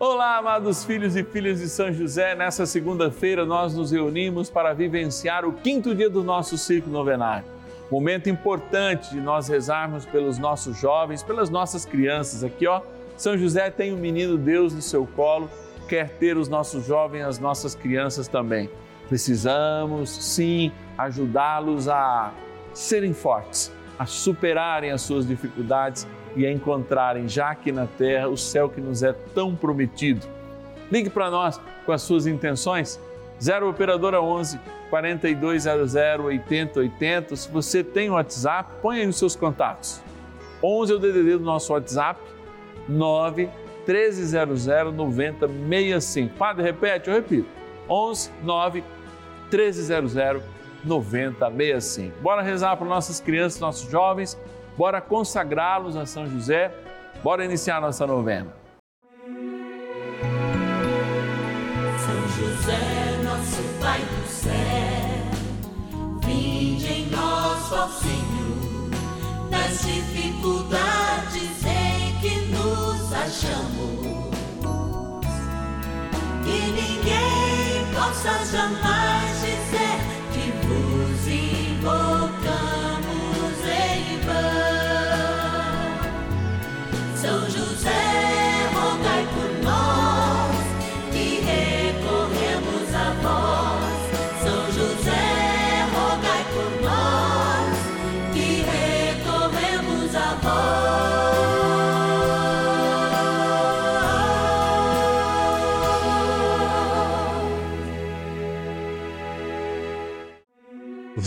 Olá, amados filhos e filhas de São José. Nessa segunda-feira nós nos reunimos para vivenciar o quinto dia do nosso ciclo novenário. Momento importante de nós rezarmos pelos nossos jovens, pelas nossas crianças. Aqui, ó, São José tem o um menino Deus no seu colo, quer ter os nossos jovens, as nossas crianças também. Precisamos, sim, ajudá-los a serem fortes, a superarem as suas dificuldades e a encontrarem já aqui na terra o céu que nos é tão prometido. Ligue para nós com as suas intenções. 0 Operadora 11 4200 8080. Se você tem WhatsApp, põe aí nos seus contatos. 11 é o DDD do nosso WhatsApp, 9 1300 9065. Padre, repete, eu repito. 11 9 1300 9065. Bora rezar para nossas crianças, nossos jovens Bora consagrá-los a São José. Bora iniciar nossa novena. São José, nosso Pai do céu, vinde em nós, ó Senhor, nas dificuldades em que nos achamos. Que ninguém possa jamais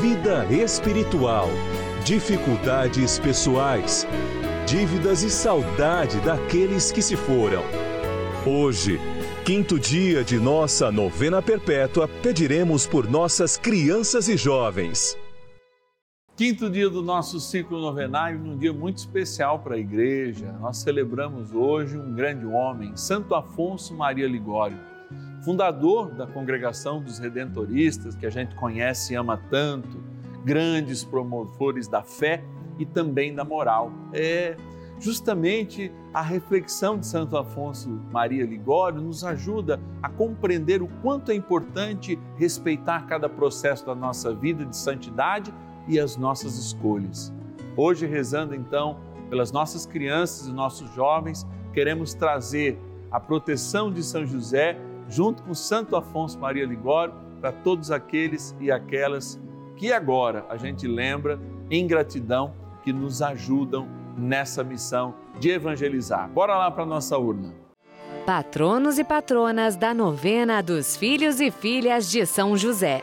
vida espiritual, dificuldades pessoais, dívidas e saudade daqueles que se foram. Hoje, quinto dia de nossa novena perpétua, pediremos por nossas crianças e jovens. Quinto dia do nosso ciclo novenário, num dia muito especial para a igreja. Nós celebramos hoje um grande homem, Santo Afonso Maria Ligório fundador da congregação dos redentoristas, que a gente conhece e ama tanto, grandes promotores da fé e também da moral. É justamente a reflexão de Santo Afonso Maria Ligório nos ajuda a compreender o quanto é importante respeitar cada processo da nossa vida de santidade e as nossas escolhas. Hoje, rezando então pelas nossas crianças e nossos jovens, queremos trazer a proteção de São José junto com Santo Afonso Maria Ligório, para todos aqueles e aquelas que agora a gente lembra em gratidão que nos ajudam nessa missão de evangelizar. Bora lá para nossa urna. Patronos e patronas da novena dos filhos e filhas de São José.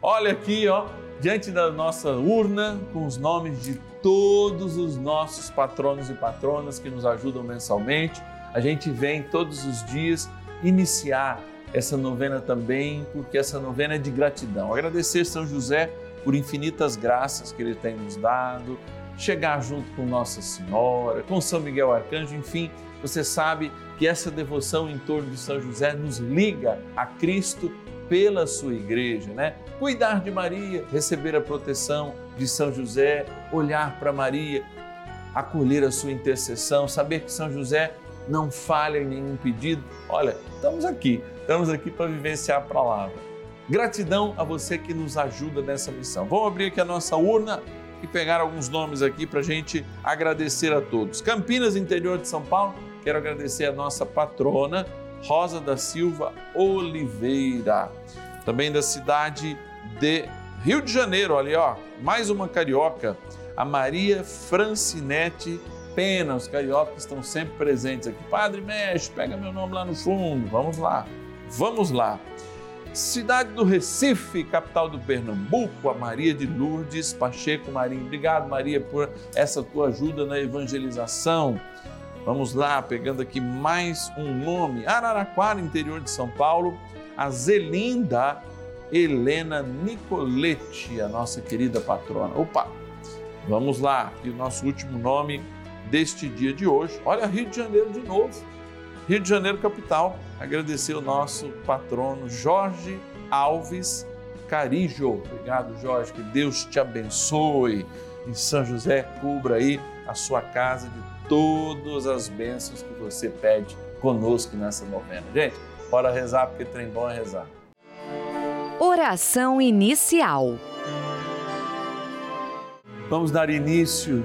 Olha aqui, ó, diante da nossa urna com os nomes de todos os nossos patronos e patronas que nos ajudam mensalmente. A gente vem todos os dias iniciar essa novena também, porque essa novena é de gratidão. Agradecer São José por infinitas graças que ele tem nos dado, chegar junto com Nossa Senhora, com São Miguel Arcanjo, enfim, você sabe que essa devoção em torno de São José nos liga a Cristo pela sua igreja, né? Cuidar de Maria, receber a proteção de São José, olhar para Maria, acolher a sua intercessão, saber que São José não falha em nenhum pedido. Olha, estamos aqui, estamos aqui para vivenciar a palavra. Gratidão a você que nos ajuda nessa missão. Vamos abrir aqui a nossa urna e pegar alguns nomes aqui para a gente agradecer a todos. Campinas, interior de São Paulo, quero agradecer a nossa patrona, Rosa da Silva Oliveira. Também da cidade de Rio de Janeiro, olha ó, mais uma carioca, a Maria Francinete pena, os cariocas estão sempre presentes aqui. Padre Mestre, pega meu nome lá no fundo. Vamos lá, vamos lá. Cidade do Recife, capital do Pernambuco, a Maria de Lourdes Pacheco Marinho. Obrigado, Maria, por essa tua ajuda na evangelização. Vamos lá, pegando aqui mais um nome. Araraquara, interior de São Paulo, a Zelinda Helena Nicoletti, a nossa querida patrona. Opa, vamos lá, aqui o nosso último nome deste dia de hoje. Olha, Rio de Janeiro de novo. Rio de Janeiro, capital. Agradecer o nosso patrono Jorge Alves Carijo. Obrigado, Jorge. Que Deus te abençoe. E São José cubra aí a sua casa de todas as bênçãos que você pede conosco nessa novena. Gente, bora rezar porque trem bom é rezar. Oração inicial. Vamos dar início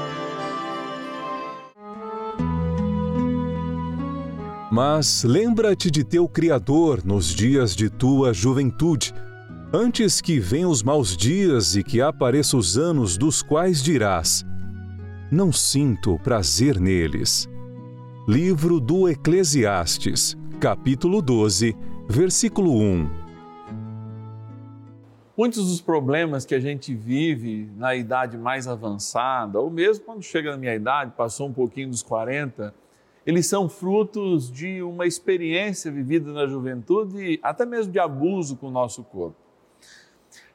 Mas lembra-te de teu Criador nos dias de tua juventude, antes que venham os maus dias e que apareçam os anos dos quais dirás: Não sinto prazer neles. Livro do Eclesiastes, capítulo 12 versículo 1. Muitos dos problemas que a gente vive na idade mais avançada, ou mesmo quando chega na minha idade, passou um pouquinho dos 40, eles são frutos de uma experiência vivida na juventude, até mesmo de abuso com o nosso corpo.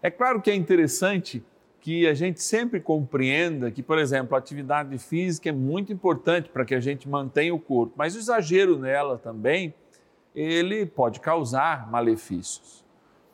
É claro que é interessante que a gente sempre compreenda que, por exemplo, a atividade física é muito importante para que a gente mantenha o corpo, mas o exagero nela também ele pode causar malefícios.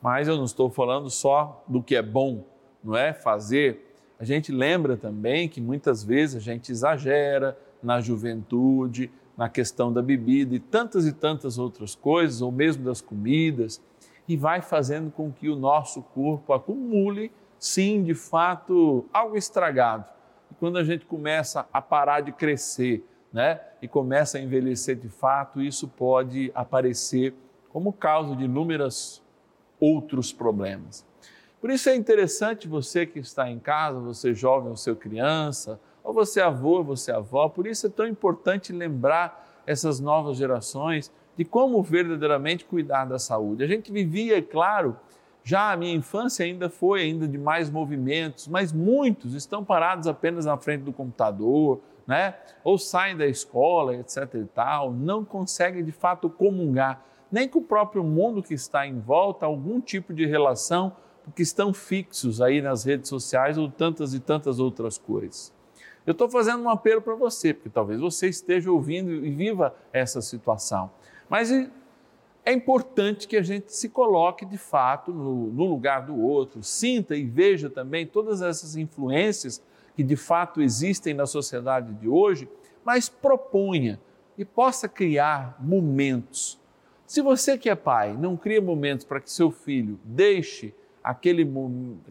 Mas eu não estou falando só do que é bom, não é? Fazer. A gente lembra também que muitas vezes a gente exagera na juventude, na questão da bebida e tantas e tantas outras coisas, ou mesmo das comidas, e vai fazendo com que o nosso corpo acumule, sim, de fato, algo estragado. E quando a gente começa a parar de crescer, né, e começa a envelhecer de fato, isso pode aparecer como causa de inúmeros outros problemas. Por isso é interessante você que está em casa, você jovem ou seu criança, ou você avô, ou você avó, por isso é tão importante lembrar essas novas gerações de como verdadeiramente cuidar da saúde. A gente vivia, é claro, já a minha infância ainda foi ainda de mais movimentos, mas muitos estão parados apenas na frente do computador, né? ou saem da escola, etc. e tal, não conseguem de fato comungar, nem com o próprio mundo que está em volta, algum tipo de relação, porque estão fixos aí nas redes sociais ou tantas e tantas outras coisas. Eu estou fazendo um apelo para você, porque talvez você esteja ouvindo e viva essa situação. Mas é importante que a gente se coloque de fato no, no, lugar do outro, sinta e veja também todas essas influências que de fato existem na sociedade de hoje, mas proponha e possa criar momentos. Se você que é pai não cria momentos para que seu filho deixe aquele,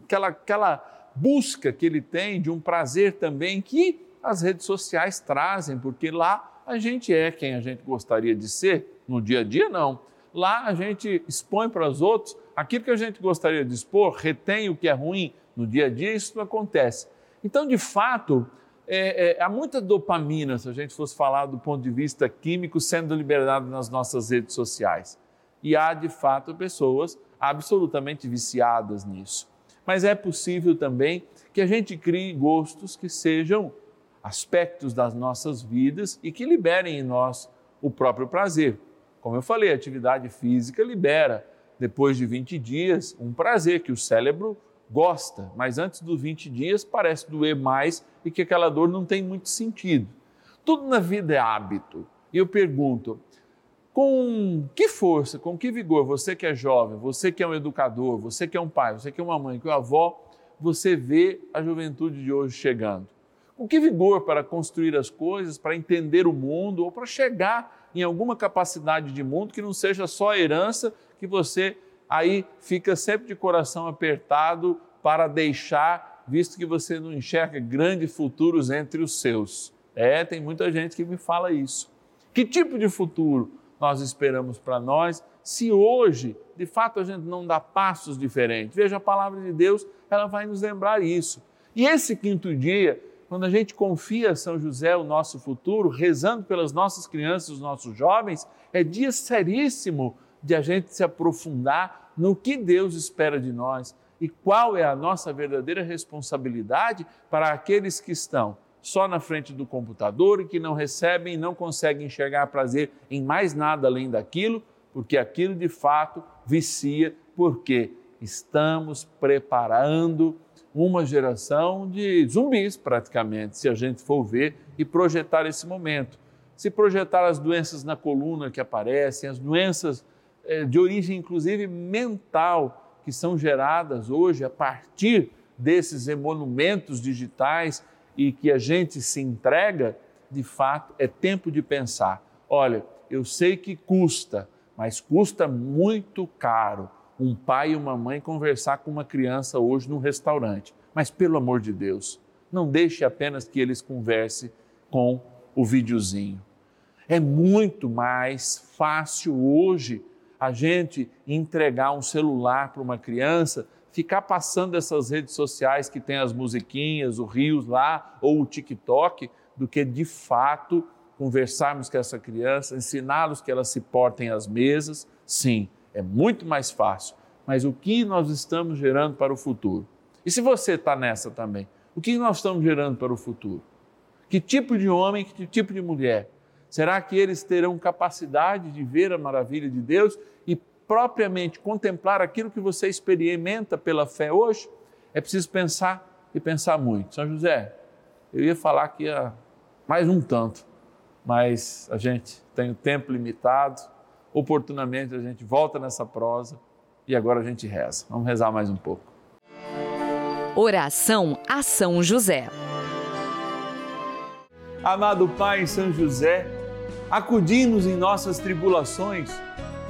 aquela, aquela busca que ele tem de um prazer também que as redes sociais trazem, porque lá a gente é quem a gente gostaria de ser, no dia a dia não lá a gente expõe para os outros aquilo que a gente gostaria de expor, retém o que é ruim no dia a dia, isso não acontece. Então, de fato, é, é, há muita dopamina, se a gente fosse falar do ponto de vista químico, sendo liberada nas nossas redes sociais. E há, de fato, pessoas absolutamente viciadas nisso. Mas é possível também que a gente crie gostos que sejam aspectos das nossas vidas e que liberem em nós o próprio prazer. Como eu falei, a atividade física libera, depois de 20 dias, um prazer que o cérebro gosta, mas antes dos 20 dias parece doer mais e que aquela dor não tem muito sentido. Tudo na vida é hábito. E eu pergunto, com que força, com que vigor, você que é jovem, você que é um educador, você que é um pai, você que é uma mãe, que é uma avó, você vê a juventude de hoje chegando? Com que vigor para construir as coisas, para entender o mundo ou para chegar em alguma capacidade de mundo que não seja só a herança que você aí fica sempre de coração apertado para deixar, visto que você não enxerga grandes futuros entre os seus. É, tem muita gente que me fala isso. Que tipo de futuro nós esperamos para nós se hoje, de fato, a gente não dá passos diferentes? Veja, a palavra de Deus, ela vai nos lembrar isso. E esse quinto dia, quando a gente confia a São José o nosso futuro, rezando pelas nossas crianças, os nossos jovens, é dia seríssimo de a gente se aprofundar no que Deus espera de nós e qual é a nossa verdadeira responsabilidade para aqueles que estão só na frente do computador e que não recebem e não conseguem enxergar prazer em mais nada além daquilo, porque aquilo de fato vicia, porque estamos preparando uma geração de zumbis, praticamente, se a gente for ver e projetar esse momento. Se projetar as doenças na coluna que aparecem, as doenças eh, de origem, inclusive mental, que são geradas hoje a partir desses emolumentos digitais e que a gente se entrega, de fato, é tempo de pensar: olha, eu sei que custa, mas custa muito caro um pai e uma mãe conversar com uma criança hoje num restaurante. Mas pelo amor de Deus, não deixe apenas que eles conversem com o videozinho. É muito mais fácil hoje a gente entregar um celular para uma criança, ficar passando essas redes sociais que tem as musiquinhas, o Rios lá ou o TikTok, do que de fato conversarmos com essa criança, ensiná-los que elas se portem às mesas. Sim, é muito mais fácil. Mas o que nós estamos gerando para o futuro? E se você está nessa também, o que nós estamos gerando para o futuro? Que tipo de homem, que tipo de mulher? Será que eles terão capacidade de ver a maravilha de Deus e propriamente contemplar aquilo que você experimenta pela fé hoje? É preciso pensar e pensar muito. São José, eu ia falar que ia mais um tanto, mas a gente tem o tempo limitado oportunamente a gente volta nessa prosa e agora a gente reza. Vamos rezar mais um pouco. Oração a São José. Amado Pai São José, acudi-nos em nossas tribulações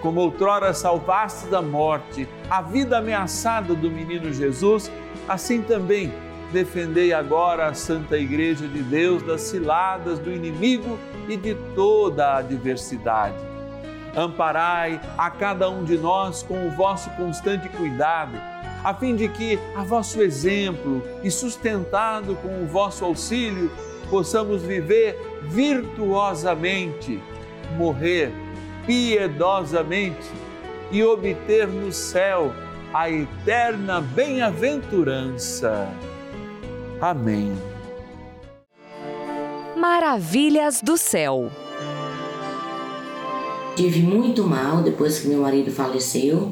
como outrora salvaste da morte a vida ameaçada do menino Jesus, assim também defendei agora a Santa Igreja de Deus das ciladas do inimigo e de toda a adversidade. Amparai a cada um de nós com o vosso constante cuidado, a fim de que, a vosso exemplo e sustentado com o vosso auxílio, possamos viver virtuosamente, morrer piedosamente e obter no céu a eterna bem-aventurança. Amém. Maravilhas do céu. Tive muito mal depois que meu marido faleceu.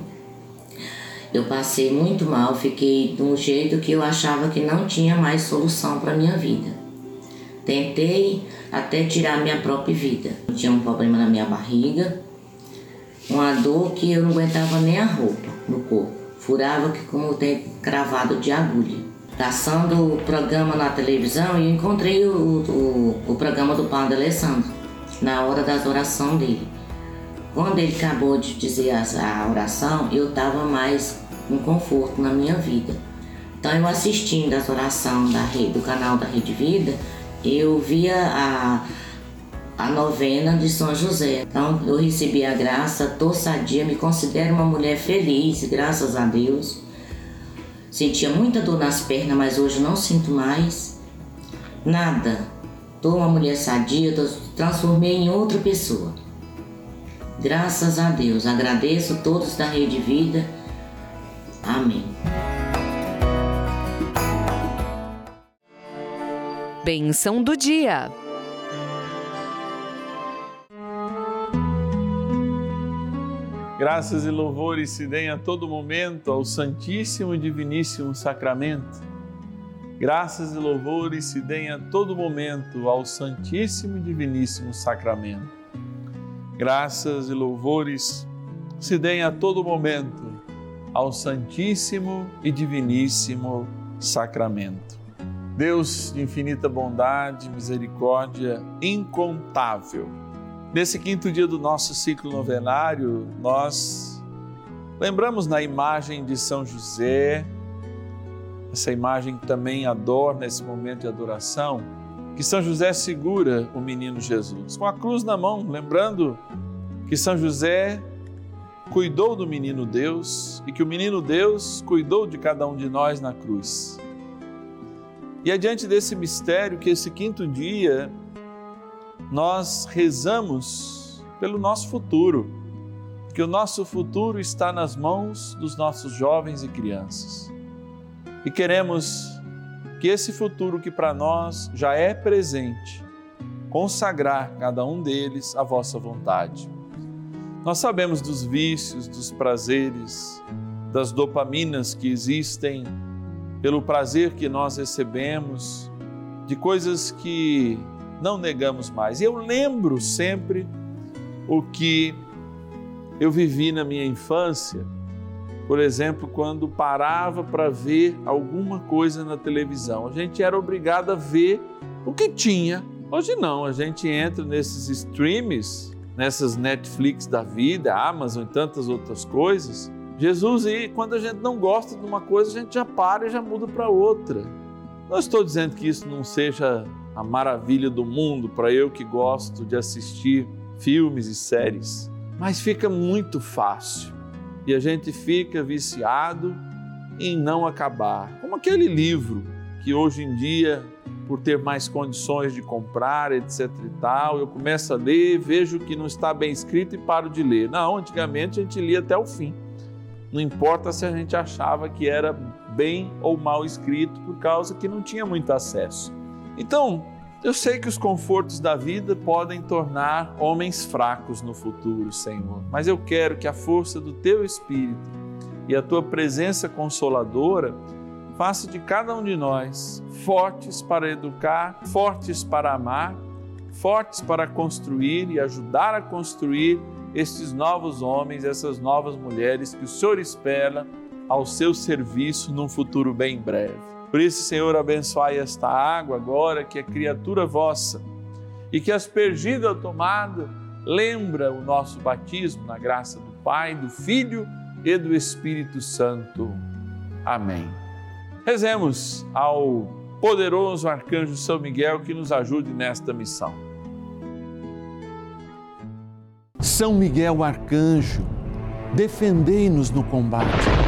Eu passei muito mal, fiquei de um jeito que eu achava que não tinha mais solução para minha vida. Tentei até tirar minha própria vida. Eu tinha um problema na minha barriga, uma dor que eu não aguentava nem a roupa no corpo. Furava que como tem cravado de agulha. Passando o programa na televisão, eu encontrei o, o, o programa do Padre Alessandro, na hora das orações dele. Quando ele acabou de dizer a, oração, eu estava mais com conforto na minha vida. Então, eu assistindo as orações da rede, do canal da Rede Vida, eu via a, a novena de São José. Então eu recebi a graça, tô sadia, me considero uma mulher feliz, graças a Deus. Sentia muita dor nas pernas, mas hoje não sinto mais. Nada. Tô uma mulher sadia, tô, transformei em outra pessoa. Graças a Deus. Agradeço todos da Rede Vida. Amém. Benção do dia. Graças e louvores se deem a todo momento ao Santíssimo e Diviníssimo Sacramento. Graças e louvores se deem a todo momento ao Santíssimo e Diviníssimo Sacramento. Graças e louvores se deem a todo momento ao Santíssimo e Diviníssimo Sacramento. Deus de infinita bondade, misericórdia incontável Nesse quinto dia do nosso ciclo novenário, nós lembramos na imagem de São José, essa imagem que também adorna esse momento de adoração, que São José segura o menino Jesus com a cruz na mão, lembrando que São José cuidou do menino Deus e que o menino Deus cuidou de cada um de nós na cruz. E é diante desse mistério que esse quinto dia nós rezamos pelo nosso futuro, que o nosso futuro está nas mãos dos nossos jovens e crianças. E queremos que esse futuro que para nós já é presente, consagrar cada um deles à vossa vontade. Nós sabemos dos vícios, dos prazeres, das dopaminas que existem, pelo prazer que nós recebemos, de coisas que não negamos mais. Eu lembro sempre o que eu vivi na minha infância, por exemplo, quando parava para ver alguma coisa na televisão. A gente era obrigado a ver o que tinha. Hoje não, a gente entra nesses streams, nessas Netflix da vida, Amazon e tantas outras coisas. Jesus, e quando a gente não gosta de uma coisa, a gente já para e já muda para outra. Não estou dizendo que isso não seja a maravilha do mundo para eu que gosto de assistir filmes e séries, mas fica muito fácil e a gente fica viciado em não acabar. Como aquele livro que hoje em dia, por ter mais condições de comprar, etc e tal, eu começo a ler, vejo que não está bem escrito e paro de ler. Não, antigamente a gente lia até o fim. Não importa se a gente achava que era bem ou mal escrito, por causa que não tinha muito acesso. Então, eu sei que os confortos da vida podem tornar homens fracos no futuro, Senhor, mas eu quero que a força do Teu Espírito e a Tua presença consoladora faça de cada um de nós fortes para educar, fortes para amar, fortes para construir e ajudar a construir estes novos homens, essas novas mulheres que o Senhor espera ao seu serviço num futuro bem breve. Por isso, Senhor, abençoai esta água agora, que é criatura vossa, e que aspergida ou tomada, lembra o nosso batismo na graça do Pai, do Filho e do Espírito Santo. Amém. Rezemos ao poderoso arcanjo São Miguel que nos ajude nesta missão. São Miguel arcanjo, defendei-nos no combate.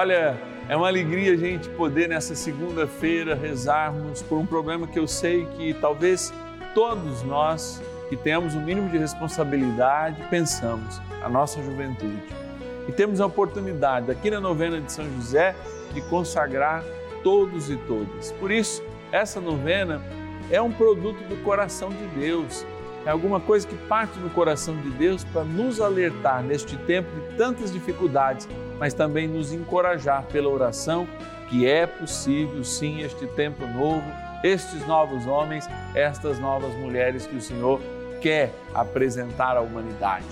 Olha, é uma alegria a gente poder nessa segunda-feira rezarmos por um problema que eu sei que talvez todos nós que temos o um mínimo de responsabilidade pensamos, a nossa juventude. E temos a oportunidade aqui na novena de São José de consagrar todos e todas. Por isso, essa novena é um produto do coração de Deus. É alguma coisa que parte do coração de Deus para nos alertar neste tempo de tantas dificuldades, mas também nos encorajar pela oração que é possível sim este tempo novo, estes novos homens, estas novas mulheres que o Senhor quer apresentar à humanidade.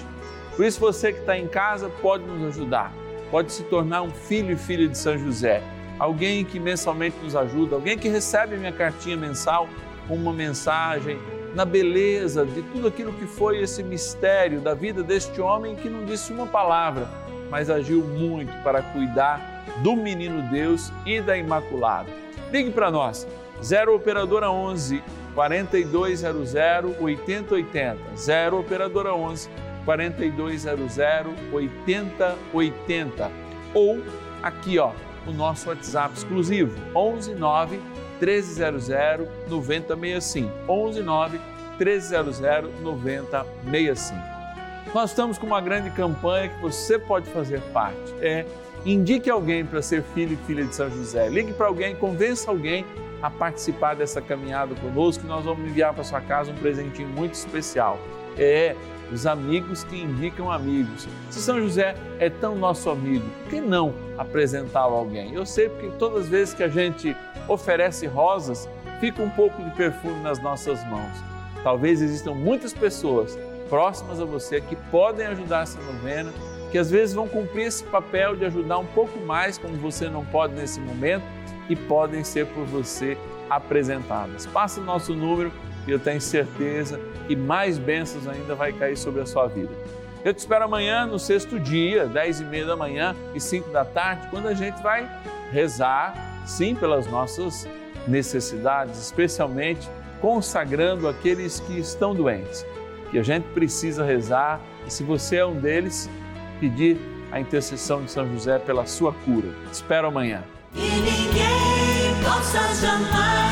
Por isso, você que está em casa pode nos ajudar, pode se tornar um filho e filha de São José, alguém que mensalmente nos ajuda, alguém que recebe minha cartinha mensal com uma mensagem na beleza de tudo aquilo que foi esse mistério da vida deste homem que não disse uma palavra, mas agiu muito para cuidar do menino Deus e da Imaculada. Ligue para nós, 0 Operadora 11 4200 8080. 0 Operadora 11 4200 8080. Ou aqui, ó, o nosso WhatsApp exclusivo, 11 9 1300 9065. 11 9 1300 9065. Nós estamos com uma grande campanha que você pode fazer parte. É indique alguém para ser filho e filha de São José. Ligue para alguém, convença alguém a participar dessa caminhada conosco, nós vamos enviar para sua casa um presentinho muito especial. É os amigos que indicam amigos. Se São José é tão nosso amigo, por que não apresentá-lo a alguém? Eu sei porque todas as vezes que a gente oferece rosas, fica um pouco de perfume nas nossas mãos. Talvez existam muitas pessoas próximas a você que podem ajudar essa novena, que às vezes vão cumprir esse papel de ajudar um pouco mais, como você não pode nesse momento e podem ser por você apresentadas. Passa o nosso número e eu tenho certeza que mais bênçãos ainda vai cair sobre a sua vida. Eu te espero amanhã no sexto dia, dez e meia da manhã e cinco da tarde, quando a gente vai rezar, sim, pelas nossas necessidades, especialmente consagrando aqueles que estão doentes, que a gente precisa rezar e se você é um deles, pedir a intercessão de São José pela sua cura. Te espero amanhã. Ninguém possa jamais